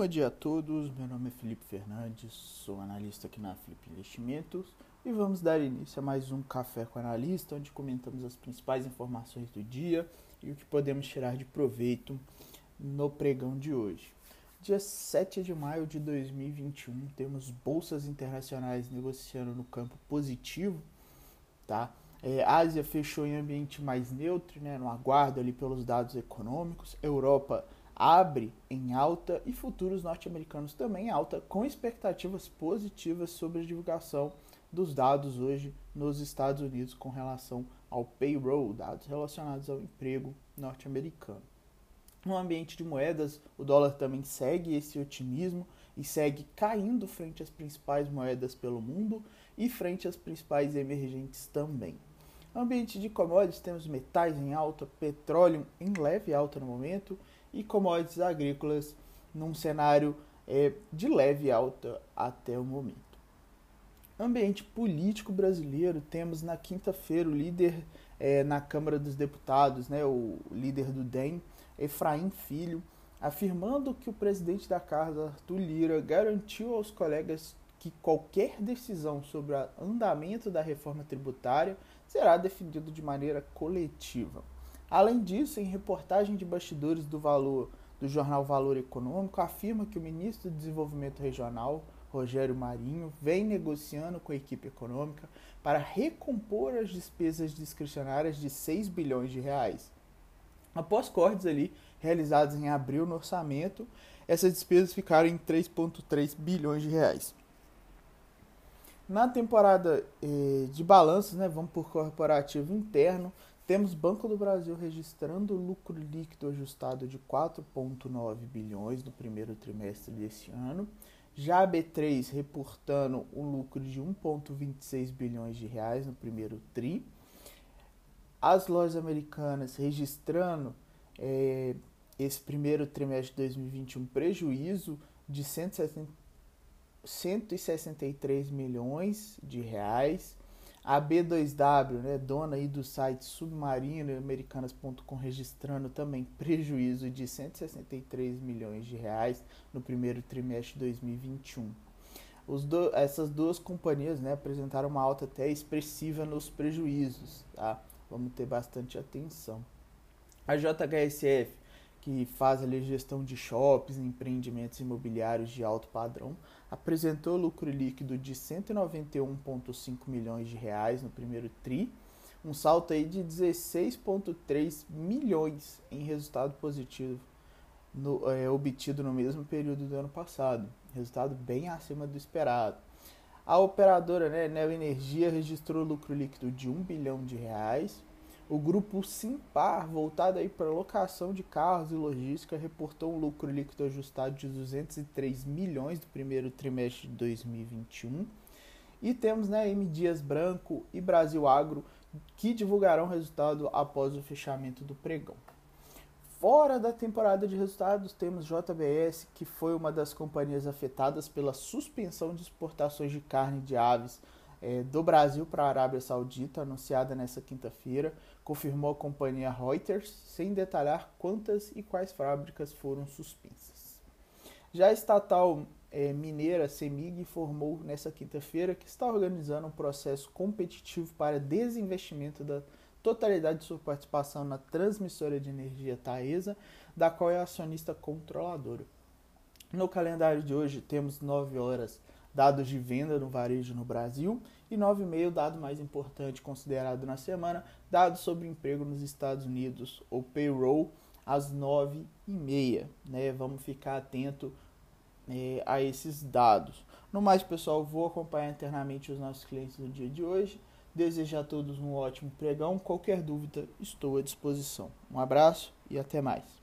bom dia a todos. Meu nome é Felipe Fernandes, sou analista aqui na Flip Investimentos e vamos dar início a mais um Café com Analista, onde comentamos as principais informações do dia e o que podemos tirar de proveito no pregão de hoje. Dia 7 de maio de 2021, temos bolsas internacionais negociando no campo positivo, tá? É, Ásia fechou em ambiente mais neutro, né, no aguardo ali pelos dados econômicos. Europa abre em alta e futuros norte-americanos também em alta, com expectativas positivas sobre a divulgação dos dados hoje nos Estados Unidos com relação ao payroll, dados relacionados ao emprego norte-americano. No ambiente de moedas, o dólar também segue esse otimismo e segue caindo frente às principais moedas pelo mundo e frente às principais emergentes também. No ambiente de commodities, temos metais em alta, petróleo em leve alta no momento e commodities agrícolas num cenário é, de leve alta até o momento. Ambiente político brasileiro, temos na quinta-feira o líder é, na Câmara dos Deputados, né, o líder do DEM, Efraim Filho, afirmando que o presidente da casa, Arthur Lira, garantiu aos colegas que qualquer decisão sobre o andamento da reforma tributária será definido de maneira coletiva. Além disso, em reportagem de bastidores do valor do jornal Valor Econômico, afirma que o ministro do Desenvolvimento Regional, Rogério Marinho, vem negociando com a equipe econômica para recompor as despesas discricionárias de 6 bilhões de reais. Após cortes ali realizados em abril no orçamento, essas despesas ficaram em 3,3 bilhões de reais. Na temporada eh, de balanços, né, vamos por corporativo interno, temos Banco do Brasil registrando lucro líquido ajustado de 4,9 bilhões no primeiro trimestre deste ano. Já a B3 reportando um lucro de 1,26 bilhões de reais no primeiro tri. As lojas americanas registrando é, esse primeiro trimestre de 2021 prejuízo de 163 milhões de reais a B2W, né, dona aí do site submarino americanas.com, registrando também prejuízo de 163 milhões de reais no primeiro trimestre de 2021. Os do, essas duas companhias né, apresentaram uma alta até expressiva nos prejuízos. Tá? Vamos ter bastante atenção. A JHSF que faz ali gestão de shoppings e empreendimentos imobiliários de alto padrão, apresentou lucro líquido de 191,5 milhões de reais no primeiro tri, um salto aí de 16,3 milhões em resultado positivo no, é, obtido no mesmo período do ano passado, resultado bem acima do esperado. A operadora né, Neo Energia registrou lucro líquido de 1 bilhão de reais, o grupo Simpar, voltado aí para locação de carros e logística, reportou um lucro líquido ajustado de 203 milhões do primeiro trimestre de 2021. E temos né, M Dias Branco e Brasil Agro que divulgarão resultado após o fechamento do pregão. Fora da temporada de resultados, temos JBS, que foi uma das companhias afetadas pela suspensão de exportações de carne de aves é, do Brasil para a Arábia Saudita, anunciada nesta quinta-feira, confirmou a companhia Reuters, sem detalhar quantas e quais fábricas foram suspensas. Já a estatal é, mineira Semig informou nesta quinta-feira que está organizando um processo competitivo para desinvestimento da totalidade de sua participação na transmissora de energia Taesa, da qual é acionista controladora. No calendário de hoje temos 9 horas dados de venda no varejo no Brasil e 9,5 dado mais importante considerado na semana, dados sobre emprego nos Estados Unidos, ou payroll, às 9h30. Né? Vamos ficar atento é, a esses dados. No mais, pessoal, vou acompanhar internamente os nossos clientes no dia de hoje. Desejo a todos um ótimo pregão. Qualquer dúvida, estou à disposição. Um abraço e até mais.